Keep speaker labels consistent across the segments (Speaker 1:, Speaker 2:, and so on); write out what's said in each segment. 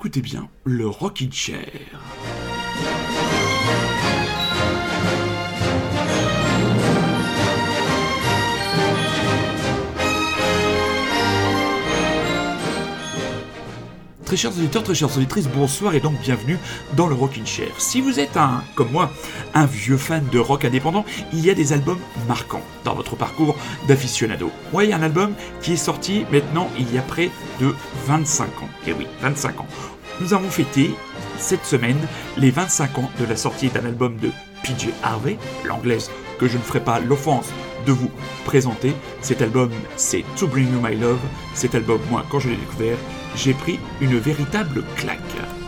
Speaker 1: Écoutez bien le Rockin' Chair. Très chers auditeurs, très chères auditrices, bonsoir et donc bienvenue dans le Rockin' Chair. Si vous êtes un, comme moi, un vieux fan de rock indépendant, il y a des albums marquants dans votre parcours d'aficionado. Moi, il un album qui est sorti maintenant il y a près de 25 ans. Et oui, 25 ans. Nous avons fêté cette semaine les 25 ans de la sortie d'un album de PJ Harvey, l'anglaise que je ne ferai pas l'offense de vous présenter. Cet album, c'est To Bring You My Love. Cet album, moi, quand je l'ai découvert, j'ai pris une véritable claque.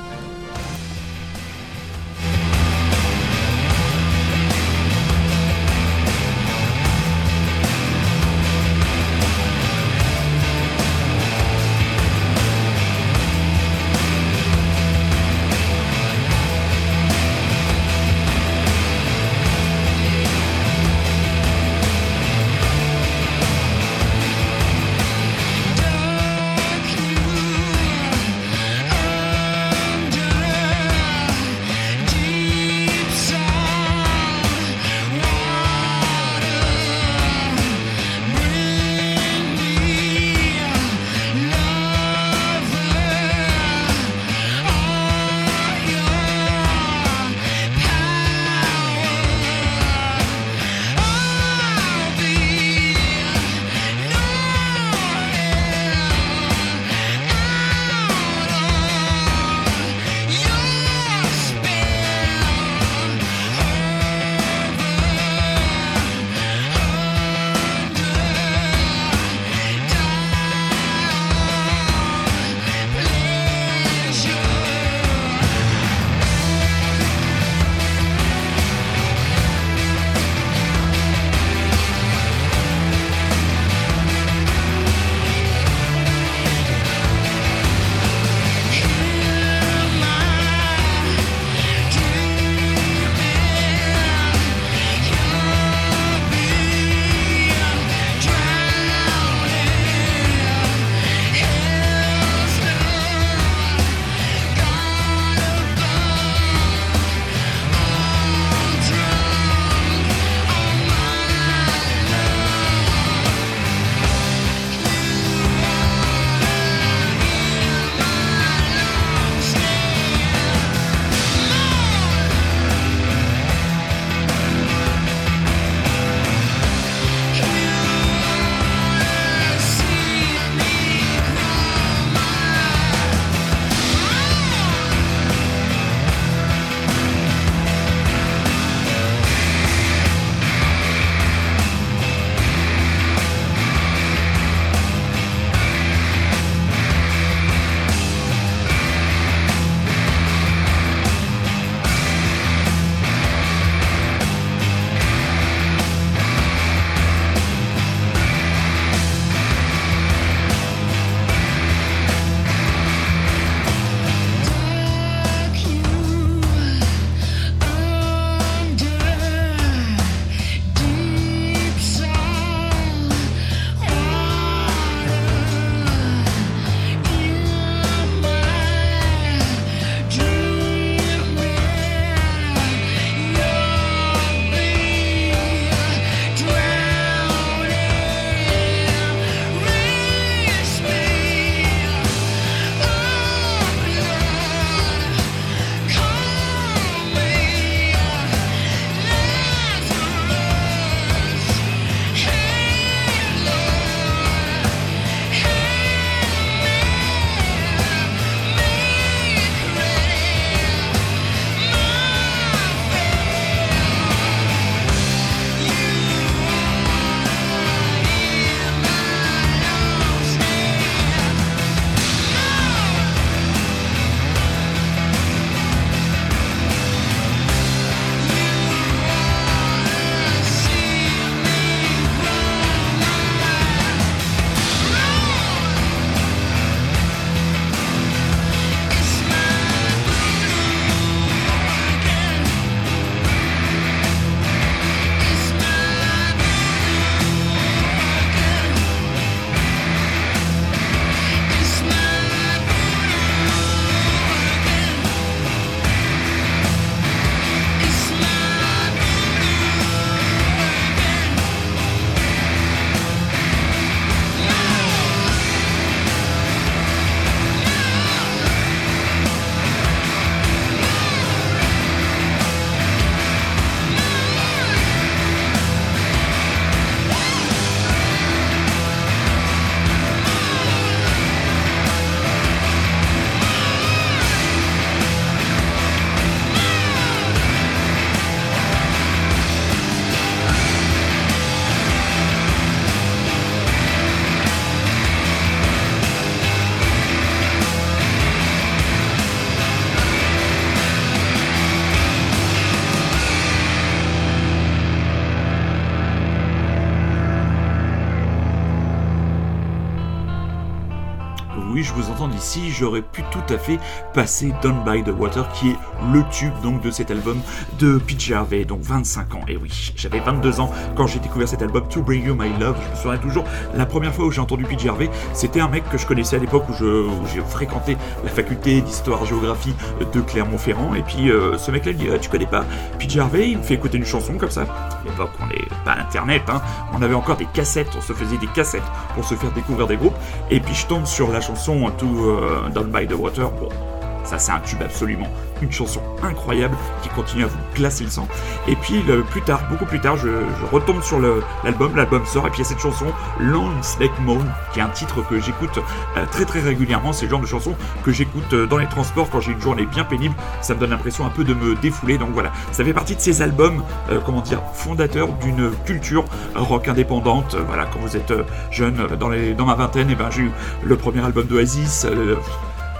Speaker 1: D'ici, j'aurais pu tout à fait passer Down by the Water, qui est le tube donc de cet album de PJ Harvey, donc 25 ans. Et oui, j'avais 22 ans quand j'ai découvert cet album To Bring You My Love. Je me souviens toujours, la première fois où j'ai entendu PJ Harvey, c'était un mec que je connaissais à l'époque où, j'ai fréquenté la faculté d'histoire-géographie de Clermont-Ferrand. Et puis euh, ce mec-là, il dit ah, Tu connais pas PJ Harvey? Il me fait écouter une chanson comme ça. À l'époque, on n'est pas Internet, hein. on avait encore des cassettes, on se faisait des cassettes pour se faire découvrir des groupes. Et puis je tombe sur la chanson To euh, Down by the Water. Ça, c'est un tube absolument. Une chanson incroyable qui continue à vous glacer le sang. Et puis, plus tard, beaucoup plus tard, je, retombe sur l'album. L'album sort et puis il y a cette chanson, Long Snake Moan, qui est un titre que j'écoute euh, très très régulièrement. C'est le genre de chanson que j'écoute euh, dans les transports quand j'ai une journée bien pénible. Ça me donne l'impression un peu de me défouler. Donc voilà, ça fait partie de ces albums, euh, comment dire, fondateurs d'une culture rock indépendante. voilà, quand vous êtes jeune, dans, ma vingtaine, et eh ben, j'ai eu le premier album d'Oasis.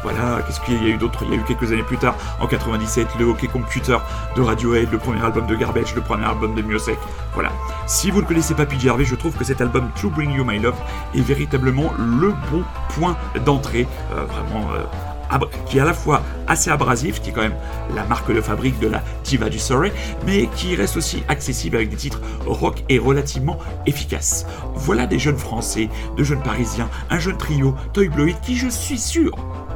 Speaker 1: Voilà, qu'est-ce qu'il y a eu d'autre Il y a eu quelques années plus tard, en 97, le Hockey Computer de Radiohead, le premier album de Garbage, le premier album de Miosek. Voilà. Si vous ne connaissez pas PJ Harvey, je trouve que cet album To Bring You My Love est véritablement le bon point d'entrée. Euh, vraiment. Euh, qui est à la fois assez abrasif, qui est quand même la marque de fabrique de la Diva du Surrey, mais qui reste aussi accessible avec des titres rock et relativement efficaces. Voilà des jeunes français, de jeunes parisiens, un jeune trio, Toy Bloid, qui je suis sûr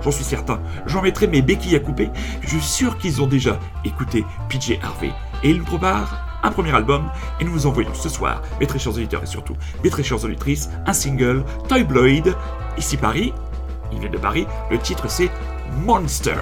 Speaker 1: j'en suis certain. J'en mettrai mes béquilles à couper. Je suis sûr qu'ils ont déjà écouté PJ Harvey. Et ils nous préparent un premier album et nous vous envoyons ce soir, mes très chers auditeurs et surtout mes très chères auditrices, un single, Toy Bloid. Ici Paris, il vient de Paris, le titre c'est Monster.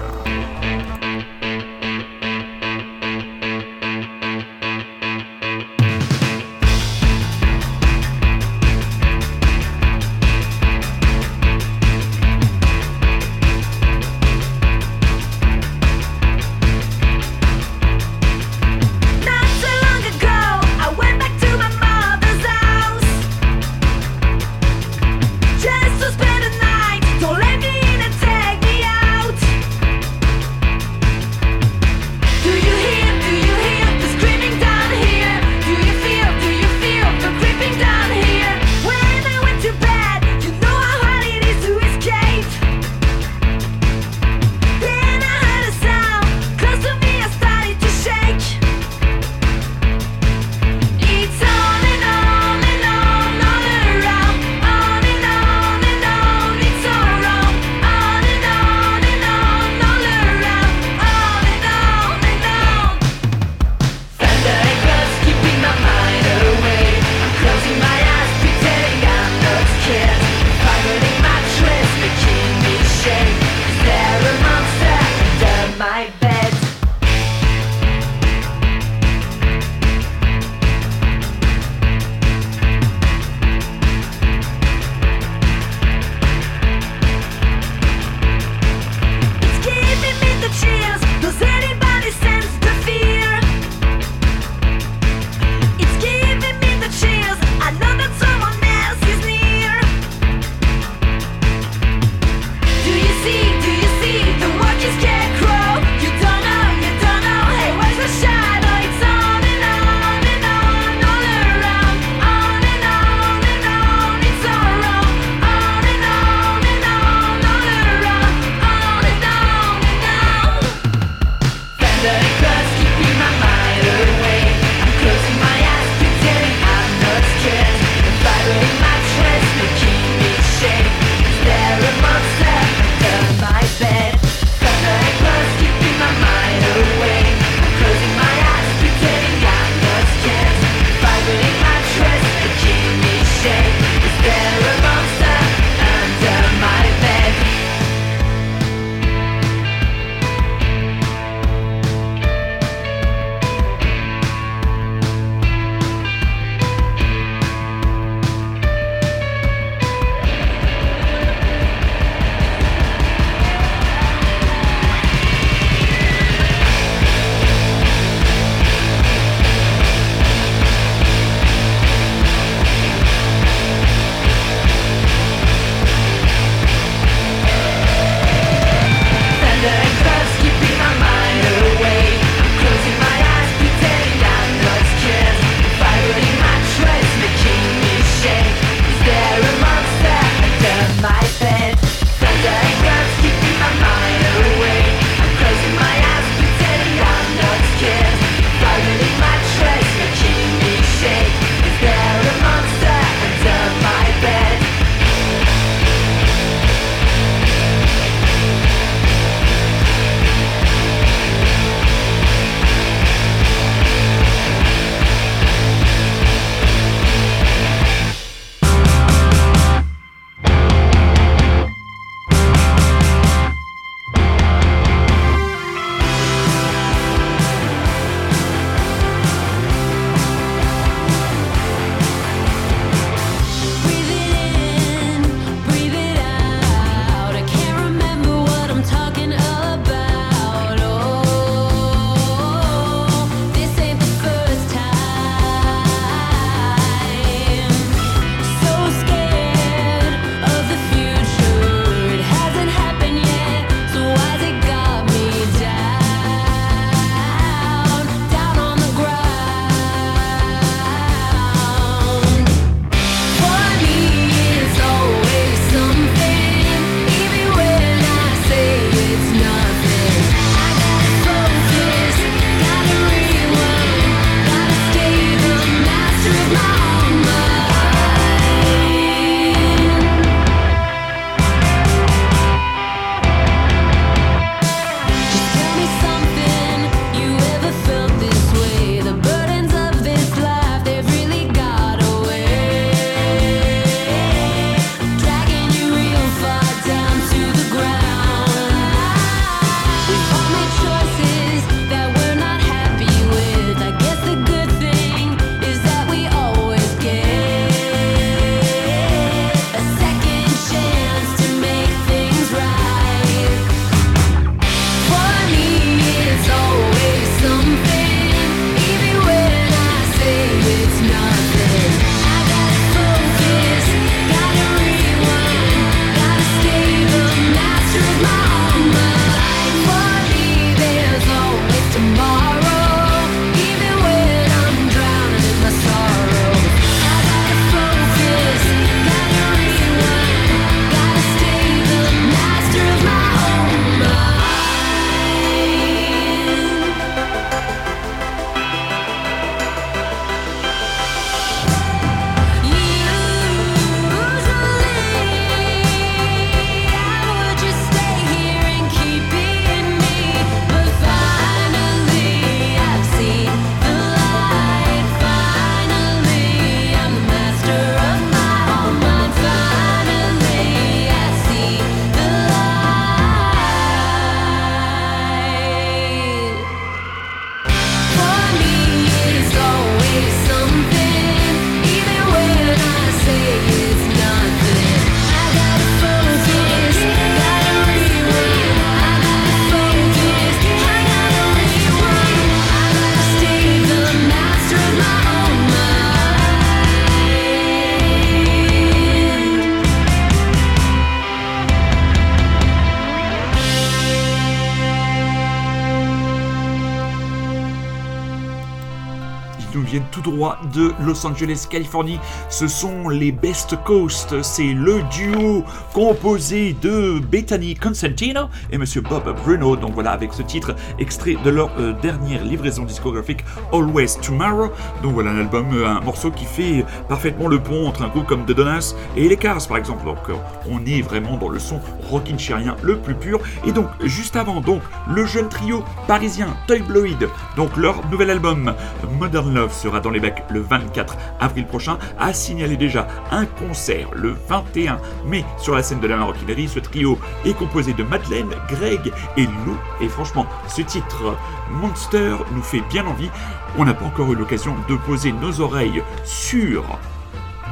Speaker 1: Los Angeles, Californie. Ce sont les Best Coast. C'est le duo composé de Bethany Constantino et Monsieur Bob Bruno. Donc voilà, avec ce titre extrait de leur euh, dernière livraison discographique Always Tomorrow. Donc voilà un album, euh, un morceau qui fait parfaitement le pont entre un groupe comme The Donuts et les Cars par exemple. Donc euh, on est vraiment dans le son rockin' chérien le plus pur. Et donc juste avant, donc le jeune trio parisien Toy Bloid, donc leur nouvel album Modern Love sera dans les bacs le 24 avril prochain, a signalé déjà un concert le 21 mai sur la scène de la maroquinerie. Ce trio est composé de Madeleine, Greg et Lou. Et franchement, ce titre Monster nous fait bien envie. On n'a pas encore eu l'occasion de poser nos oreilles sur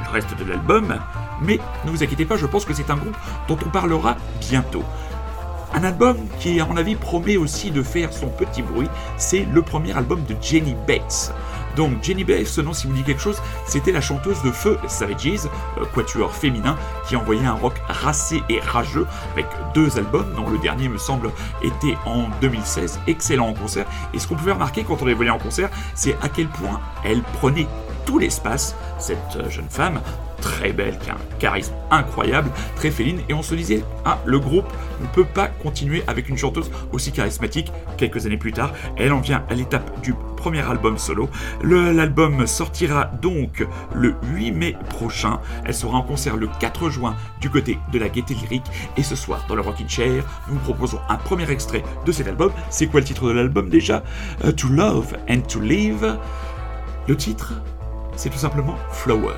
Speaker 1: le reste de l'album, mais ne vous inquiétez pas, je pense que c'est un groupe dont on parlera bientôt. Un album qui, à mon avis, promet aussi de faire son petit bruit, c'est le premier album de Jenny Bates. Donc Jenny Bates, ce nom si vous dit quelque chose, c'était la chanteuse de Feu Savages, euh, quatuor féminin, qui envoyait un rock racé et rageux avec deux albums, dont le dernier me semble était en 2016, excellent en concert. Et ce qu'on pouvait remarquer quand on les voyait en concert, c'est à quel point elle prenait tout l'espace, cette euh, jeune femme, très belle, qui a un charisme incroyable, très féline, et on se disait, ah, le groupe ne peut pas continuer avec une chanteuse aussi charismatique. Quelques années plus tard, elle en vient à l'étape du premier album solo. L'album sortira donc le 8 mai prochain. Elle sera en concert le 4 juin du côté de la Gaieté Lyrique. Et ce soir, dans le Rockin' Chair, nous vous proposons un premier extrait de cet album. C'est quoi le titre de l'album déjà? Euh, To Love and To Live. Le titre, c'est tout simplement Flower.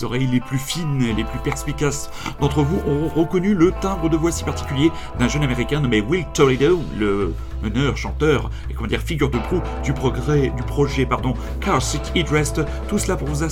Speaker 1: Les oreilles les plus fines les plus perspicaces d'entre vous auront reconnu le timbre de voix si particulier d'un jeune américain nommé Will Toledo, le meneur, chanteur et comment dire figure de proue du progrès du projet pardon Car Seat It. Tout cela pour vous,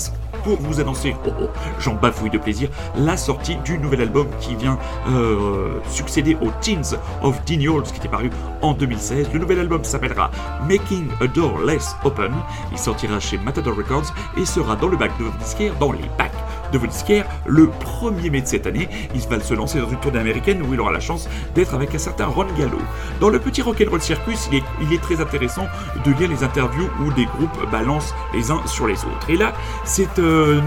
Speaker 1: pour vous annoncer, oh, oh, j'en bafouille de plaisir, la sortie du nouvel album qui vient euh, succéder aux Teens of Denials qui était paru en 2016. Le nouvel album s'appellera Making a Door Less Open. Il sortira chez Matador Records et sera dans le bac de disquaire, dans les bacs de vos disquaires le 1er mai de cette année. Il va se lancer dans une tournée américaine où il aura la chance d'être avec un certain Ron Gallo. Dans le petit rock'n'roll circus, il est, il est très intéressant de lire les interviews où des groupes balancent les uns sur les autres. Et là, c'est euh,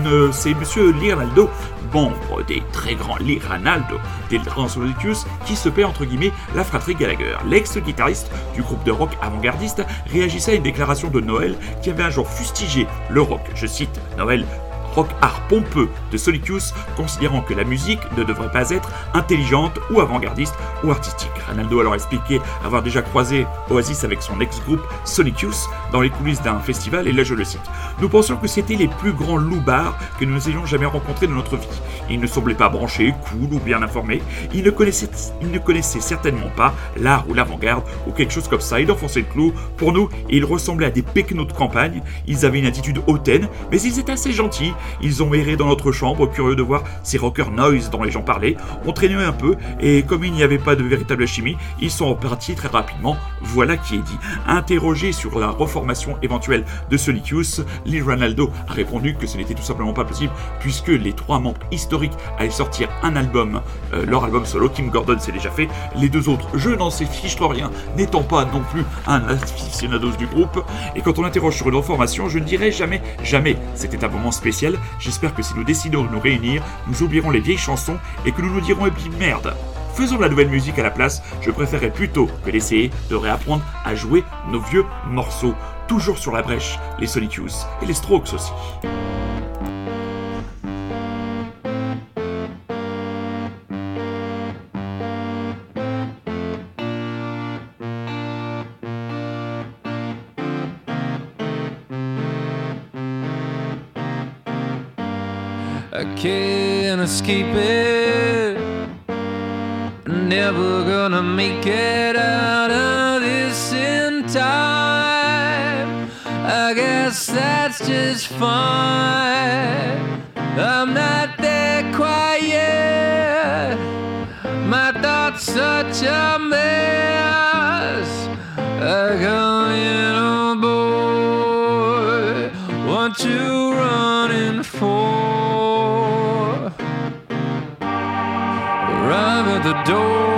Speaker 1: Monsieur Liranaldo, membre des très grands Liranaldo, des grands Solicius, qui se paie entre guillemets la fratrie Gallagher. L'ex-guitariste du groupe de rock avant-gardiste réagissait à une déclaration de Noël qui avait un jour fustigé le rock. Je cite Noël rock art pompeux de Solicius, considérant que la musique ne devrait pas être intelligente ou avant-gardiste ou artistique. Ronaldo alors expliqué avoir déjà croisé Oasis avec son ex-groupe Solicius dans les coulisses d'un festival, et là je le cite. Nous pensions que c'était les plus grands loupards que nous ayons jamais rencontrés de notre vie. Ils ne semblaient pas branchés, cool ou bien informés. Ils ne connaissaient, ils ne connaissaient certainement pas l'art ou l'avant-garde ou quelque chose comme ça. Ils enfonçaient le clou. Pour nous, ils ressemblaient à des péquenots de campagne. Ils avaient une attitude hautaine, mais ils étaient assez gentils. Ils ont erré dans notre chambre, curieux de voir ces rockers noise dont les gens parlaient. On traînait un peu, et comme il n'y avait pas de véritable chimie, ils sont repartis très rapidement. Voilà qui est dit. Interrogé sur la reformation éventuelle de Solicius, Lee Ronaldo a répondu que ce n'était tout simplement pas possible, puisque les trois membres historiques allaient sortir un album, euh, leur album solo. Kim Gordon s'est déjà fait. Les deux autres, je n'en sais fiche rien, n'étant pas non plus un aficionados du groupe. Et quand on interroge sur une reformation, je ne dirais jamais, jamais. C'était un moment spécial J'espère que si nous décidons de nous réunir, nous oublierons les vieilles chansons et que nous nous dirons et puis merde. Faisons de la nouvelle musique à la place, je préférerais plutôt que d'essayer de réapprendre à jouer nos vieux morceaux. Toujours sur la brèche, les Solitudes et les Strokes aussi.
Speaker 2: Can't it. Never gonna make it out of this in time. I guess that's just fine. I'm not that quiet. My thoughts such a mess. I come in, door.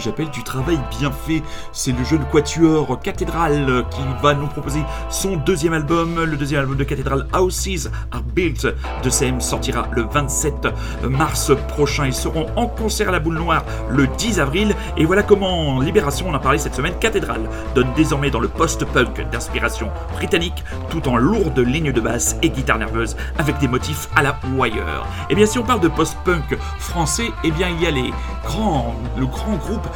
Speaker 1: J'appelle du travail bien fait. C'est le jeune quatuor Cathédrale qui va nous proposer son deuxième album. Le deuxième album de Cathédrale, Houses Are Built de CM, sortira le 27 mars prochain. Ils seront en concert à la boule noire le 10 avril. Et voilà comment Libération, on a parlé cette semaine, Cathédrale donne désormais dans le post-punk d'inspiration britannique tout en lourde ligne de basse et guitare nerveuse avec des motifs à la Wire. Et bien si on parle de post-punk français, eh bien il y a les grands, le grand groupe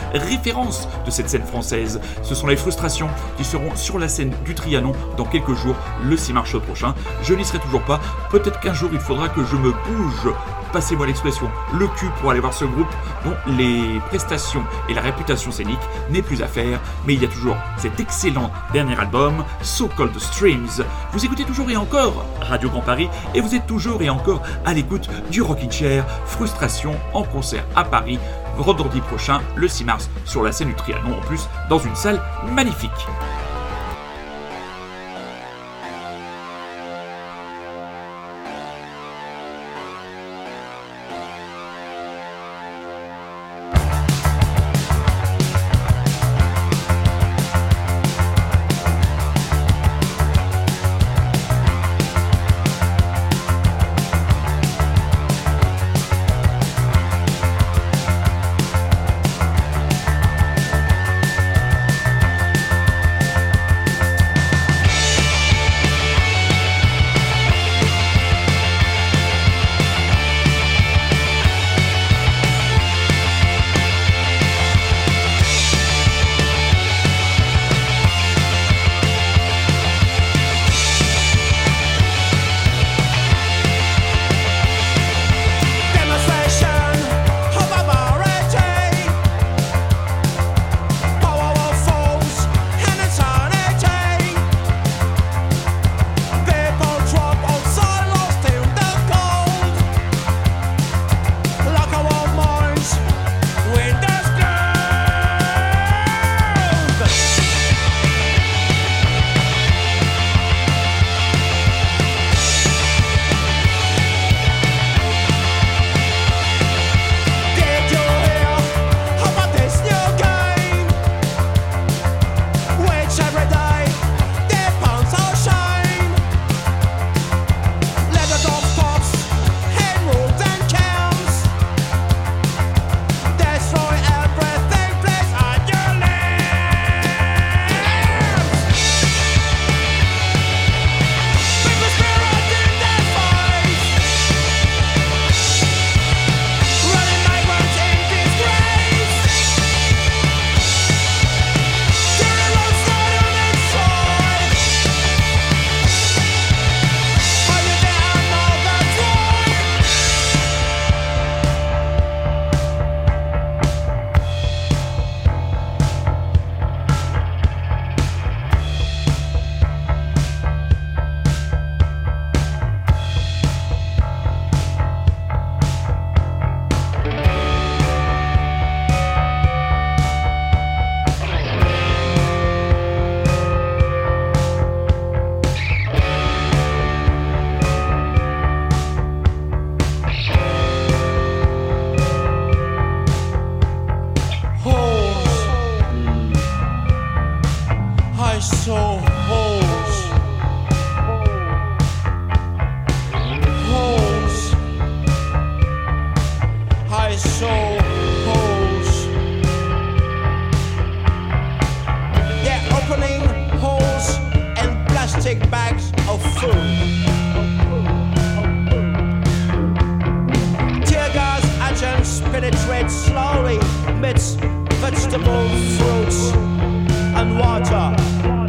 Speaker 1: de cette scène française. Ce sont les frustrations qui seront sur la scène du Trianon dans quelques jours, le 6 mars prochain. Je n'y serai toujours pas. Peut-être qu'un jour il faudra que je me bouge passez-moi l'expression, le cul pour aller voir ce groupe dont les prestations et la réputation scénique n'est plus à faire, mais il y a toujours cet excellent dernier album, So Called Streams. Vous écoutez toujours et encore Radio Grand Paris et vous êtes toujours et encore à l'écoute du Rockin' Chair, Frustration en concert à Paris vendredi prochain, le 6 mars, sur la scène du Trianon, en plus, dans une salle magnifique.
Speaker 3: Penetrate slowly amidst vegetable fruits and water.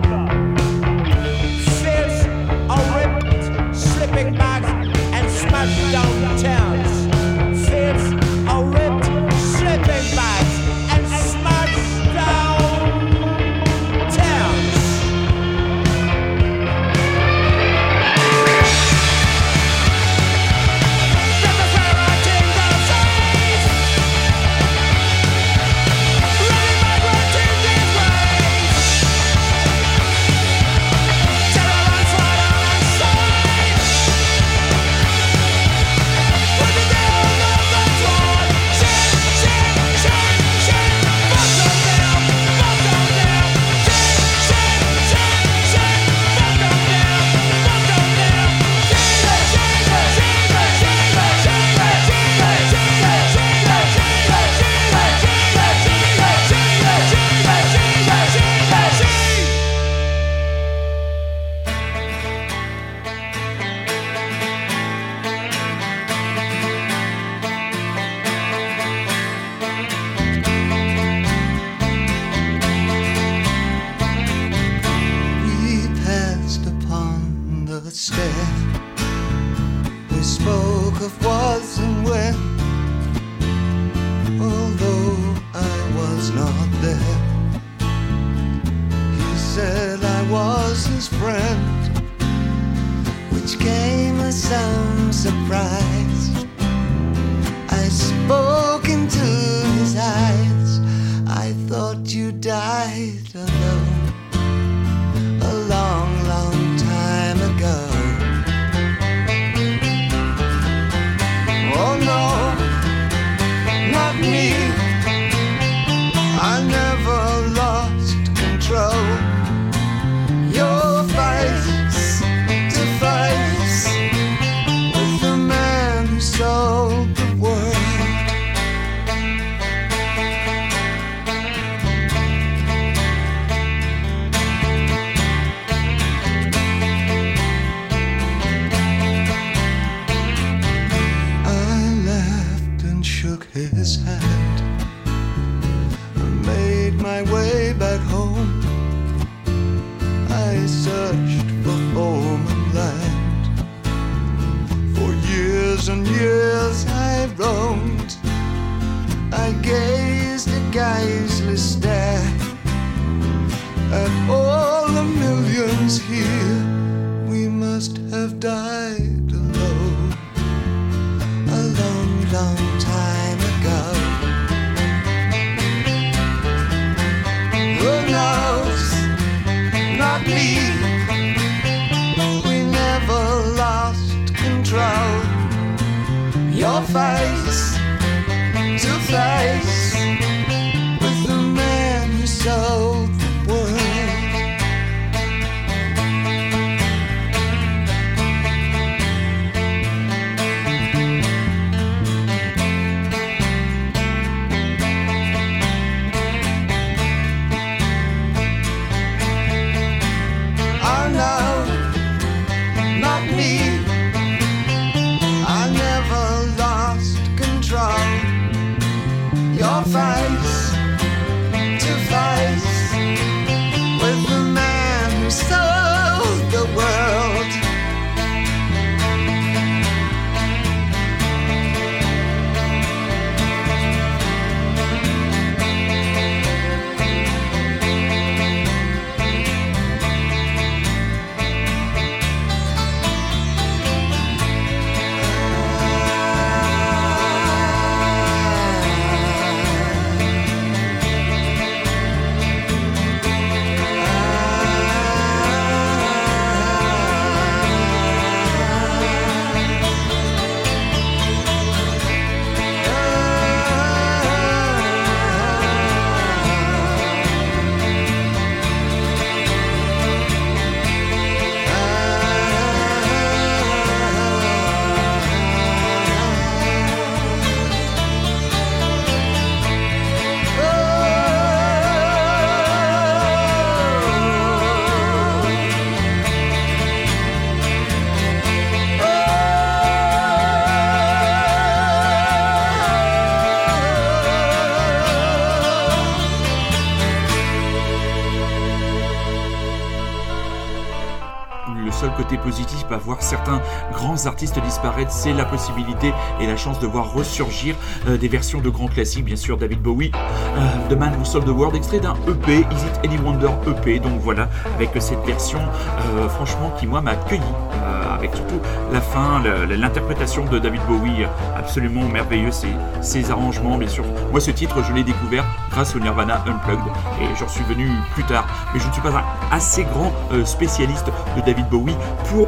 Speaker 1: Côté positif à voir certains grands artistes disparaître, c'est la possibilité et la chance de voir ressurgir euh, des versions de grands classiques, bien sûr David Bowie, euh, The Man Who Sold the World, extrait d'un EP, Is It Any Wonder EP, donc voilà, avec cette version euh, franchement qui moi m'a accueilli, euh, avec surtout la fin, l'interprétation de David Bowie, absolument merveilleux, ses, ses arrangements, bien sûr. Moi ce titre je l'ai découvert grâce au Nirvana Unplugged, et j'en suis venu plus tard, mais je ne suis pas un assez grand euh, spécialiste de David Bowie pour,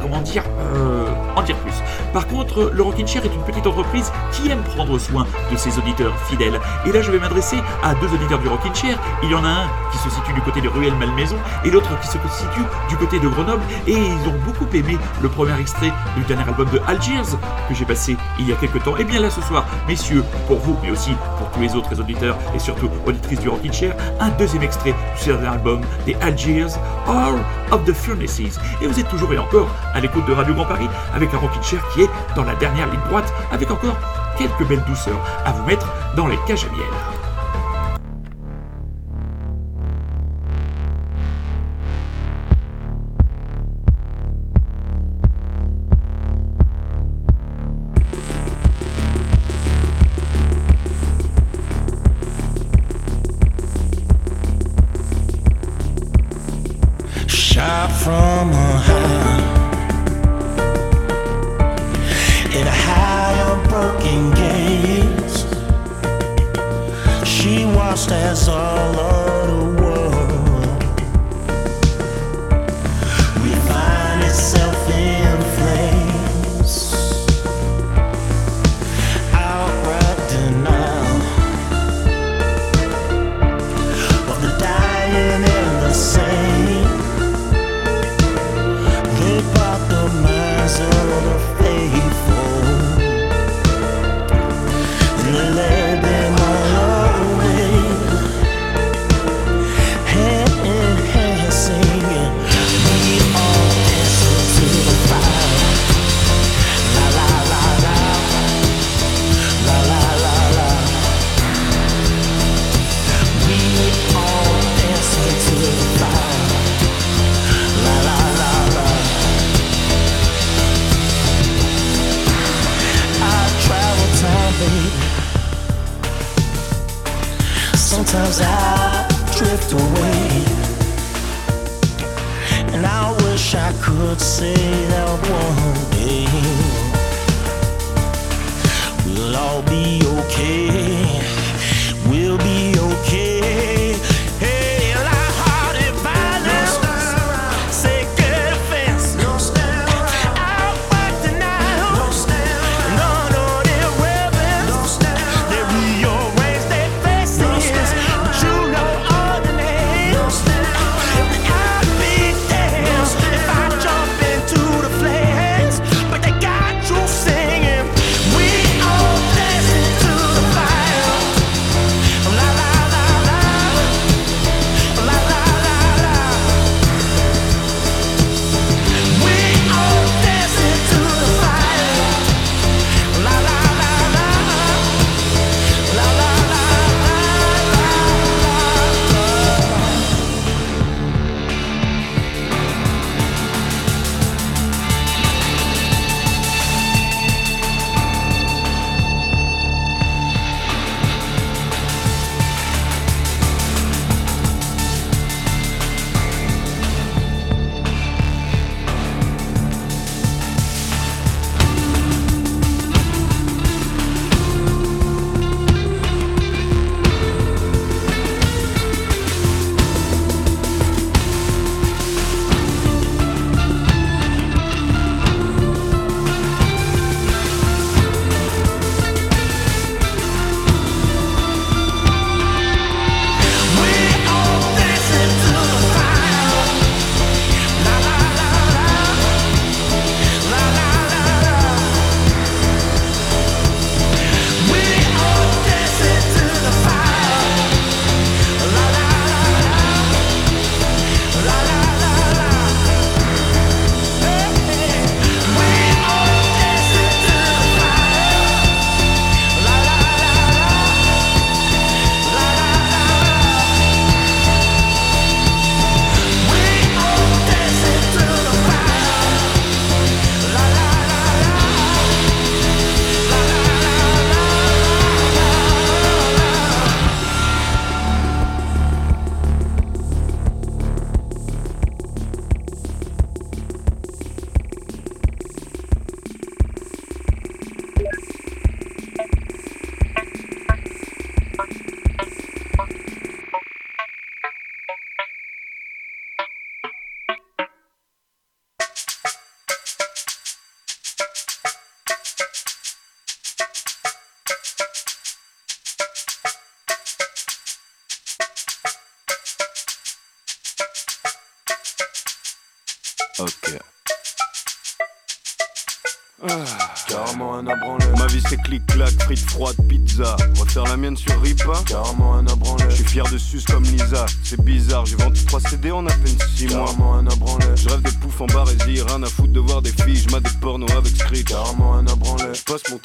Speaker 1: comment dire, euh, en dire plus. Par contre, le Rockin' Chair est une petite entreprise qui aime prendre soin de ses auditeurs fidèles. Et là, je vais m'adresser à deux auditeurs du Rockin' Chair. Il y en a un qui se situe du côté de Ruelle Malmaison et l'autre qui se situe du côté de Grenoble. Et ils ont beaucoup aimé le premier extrait du dernier album de Algiers que j'ai passé il y a quelques temps. Et bien là, ce soir, messieurs, pour vous, mais aussi pour tous les autres auditeurs et surtout auditrices du Rockin' Chair, un deuxième extrait du dernier album des Algiers, All of the Furnaces. Et vous êtes toujours et encore à l'écoute de Radio Grand Paris avec un Rockin' Chair qui dans la dernière ligne droite avec encore quelques belles douceurs à vous mettre dans les cages à miel.
Speaker 4: sem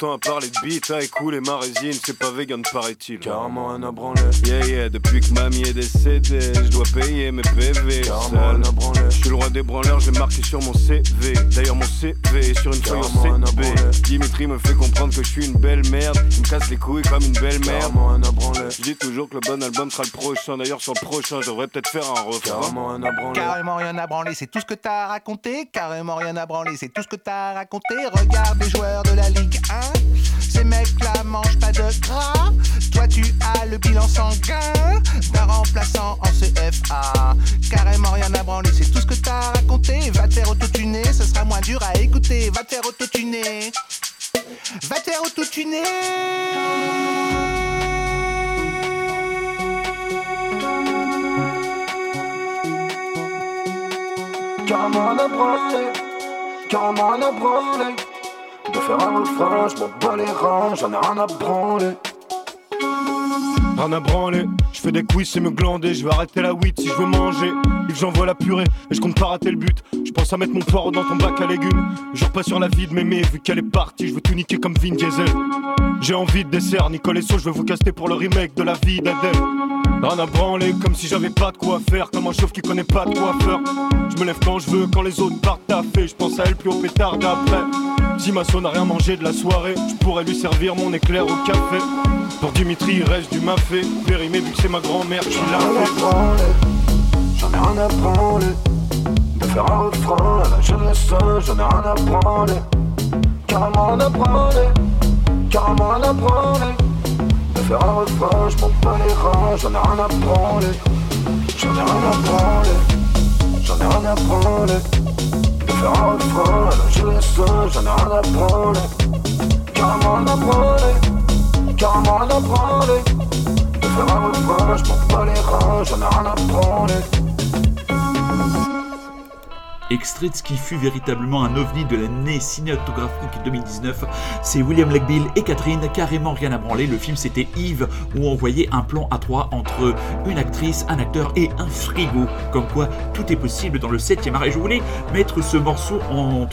Speaker 4: À parler de beat, à écouler ma résine. C'est pas vegan, paraît-il. Carrément un abranlé. Yeah, yeah, depuis que mamie est décédée, je dois payer mes PV. Carrément un abranlé. Je suis le roi des branleurs, j'ai marqué sur mon CV. D'ailleurs, mon CV est sur une feuille en CB. Dimitri me fait comprendre que je suis une belle merde. Il me casse les couilles comme une belle merde. Je dis toujours que le bon album sera le prochain. D'ailleurs, sur le prochain, je devrais peut-être faire un refrain. Carrément un abranlé.
Speaker 5: Carrément rien à branler, c'est tout ce que t'as raconté. Carrément rien à branler, c'est tout ce que t'as raconté. Regarde les joueurs de la Ligue 1. Ces mecs-là mangent pas de gras. Toi, tu as le bilan sanguin d'un remplaçant en CFA. Carrément rien à branler, c'est tout ce que t'as raconté. Va te faire autotuner, ce sera moins dur à écouter. Va te faire autotuner. Va te faire autotuner.
Speaker 6: Un abranlé, carrément un abranlé. De faire un refrain, je m'en bats les reins, j'en ai rien à branler.
Speaker 4: Rien à branler, je fais des quiz, c'est me glander, je vais arrêter la 8 si je veux manger. Yves j'envoie la purée, et je compte pas rater le but. Je pense à mettre mon poireau dans ton bac à légumes. Je repasse sur la vie de mémé, vu qu'elle est partie, je veux tout niquer comme Vin Diesel. J'ai envie de dessert, Nicole et So, je veux vous caster pour le remake de la vie d'Adèle. Rien à branler, comme si j'avais pas de quoi faire, comme un chauve qui connaît pas de faire. Je me lève quand je veux, quand les autres partent taffer, je pense à elle plus au pétard d'après. Si ma n'a rien mangé de la soirée, je pourrais lui servir mon éclair au café. Pour Dimitri, il reste du mafé. Périmé, vu que c'est ma grand-mère, je suis là.
Speaker 6: Rien à branler, j'en ai rien à branler. De faire un refrain, à la jeunesse, j'en ai rien à branler. Carrément rien à branler, carrément rien à branler. De faire un refrain, je m'en bats les reins, j'en ai rien à branler. J'en ai rien à branler, j'en ai rien à branler. De faire un refrain, à la jeunesse, j'en ai rien à branler. Carrément rien à branler, carrément rien à branler. Faire.
Speaker 1: Extrait ce qui fut véritablement un ovni de l'année cinématographique 2019, c'est William Legbill et Catherine, carrément rien à branler. Le film c'était Yves, où on voyait un plan à trois entre une actrice, un acteur et un frigo. Comme quoi tout est possible dans le 7ème art. Et je voulais mettre ce morceau en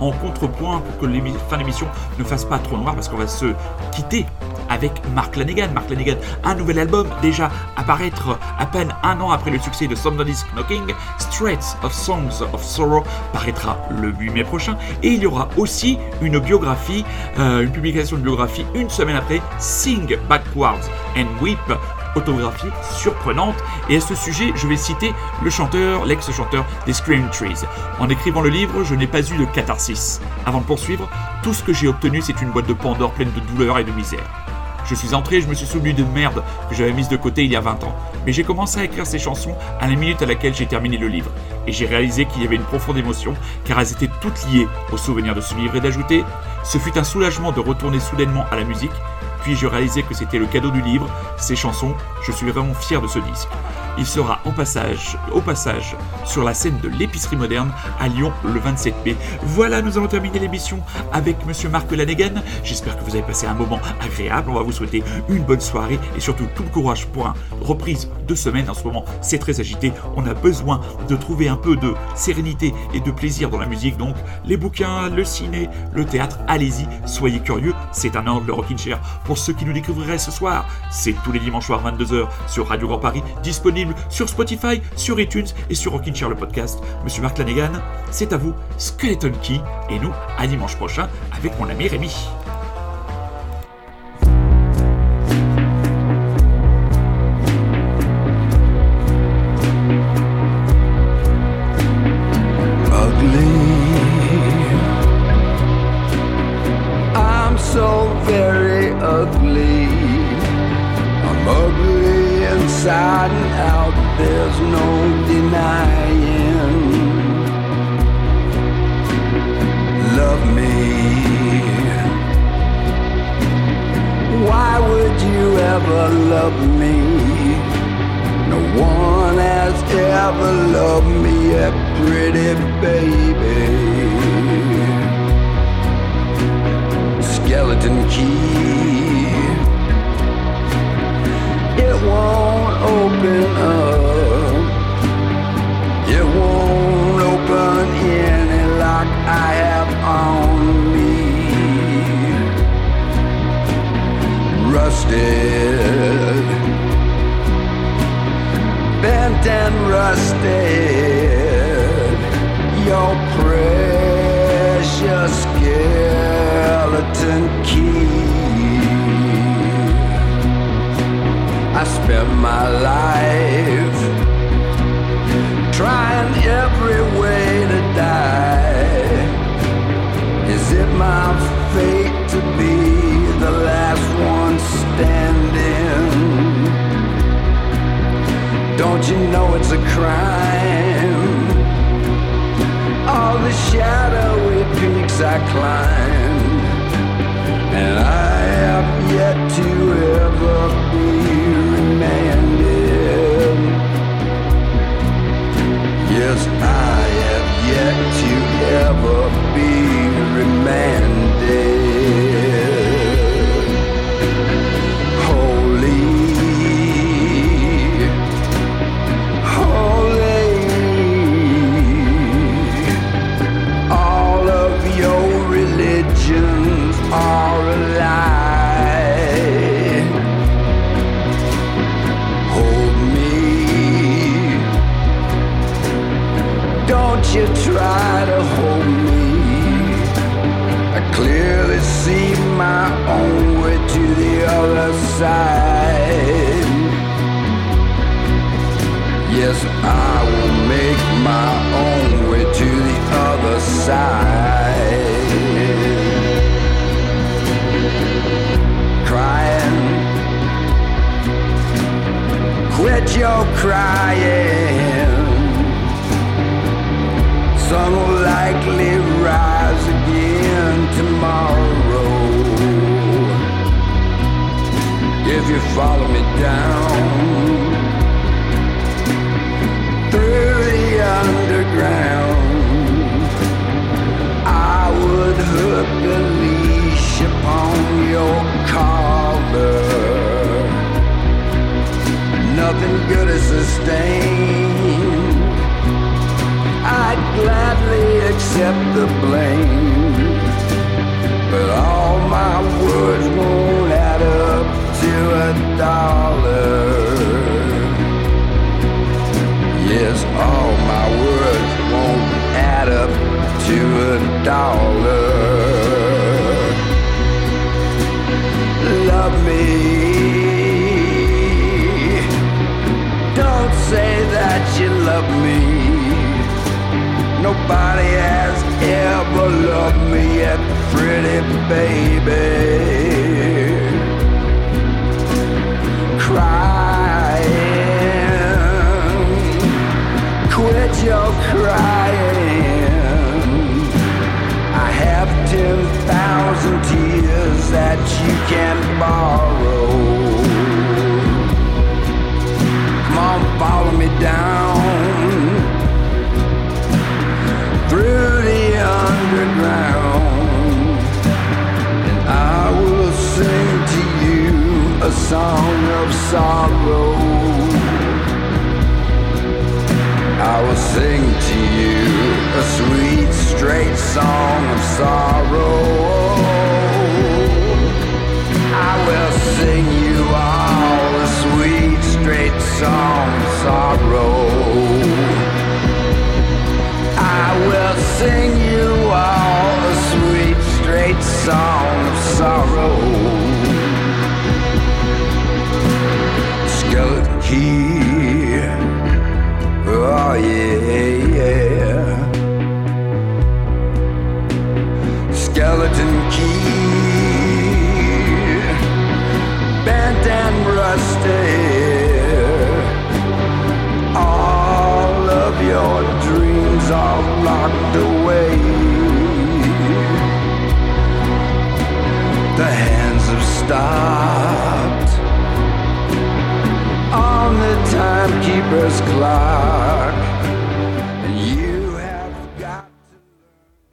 Speaker 1: en contrepoint pour que l'émi- fin d'émission ne fasse pas trop noir parce qu'on va se quitter avec Mark Lanegan. Mark Lanegan, un nouvel album déjà apparaître à peine un an après le succès de Somebody's Knocking. Straits of Songs of Sorrow paraîtra le 8 mai prochain. Et il y aura aussi une biographie, euh, une publication de biographie une semaine après, Sing Backwards and Weep. Autographie surprenante et à ce sujet je vais citer le chanteur, l'ex-chanteur des Scream Trees. En écrivant le livre, je n'ai pas eu de catharsis. Avant de poursuivre, tout ce que j'ai obtenu c'est une boîte de Pandore pleine de douleur et de misère. Je suis entré, je me suis souvenu de merde que j'avais mise de côté il y a 20 ans. Mais j'ai commencé à écrire ces chansons à la minute à laquelle j'ai terminé le livre. Et j'ai réalisé qu'il y avait une profonde émotion, car elles étaient toutes liées au souvenir de ce livre et d'ajouter Ce fut un soulagement de retourner soudainement à la musique. Puis je réalisais que c'était le cadeau du livre, ces chansons, je suis vraiment fier de ce disque. Il sera au passage sur la scène de l'épicerie moderne à Lyon le 27 mai. Voilà, nous allons terminer l'émission avec Monsieur Marc Lanegan. J'espère que vous avez passé un moment agréable. On va vous souhaiter une bonne soirée et surtout tout le courage pour une reprise de semaine. En ce moment, c'est très agité. On a besoin de trouver un peu de sérénité et de plaisir dans la musique. Donc, les bouquins, le ciné, le théâtre, allez-y, soyez curieux. C'est un ordre de Rockin' Chair. Pour ceux qui nous découvriraient ce soir, c'est tous les dimanches soirs 22h sur Radio Grand Paris, disponible sur Spotify, sur iTunes et sur Rockin' Chair le podcast. Monsieur Marc Lanegan, c'est à vous, Skeleton Key, et nous, à dimanche prochain avec mon ami Rémi.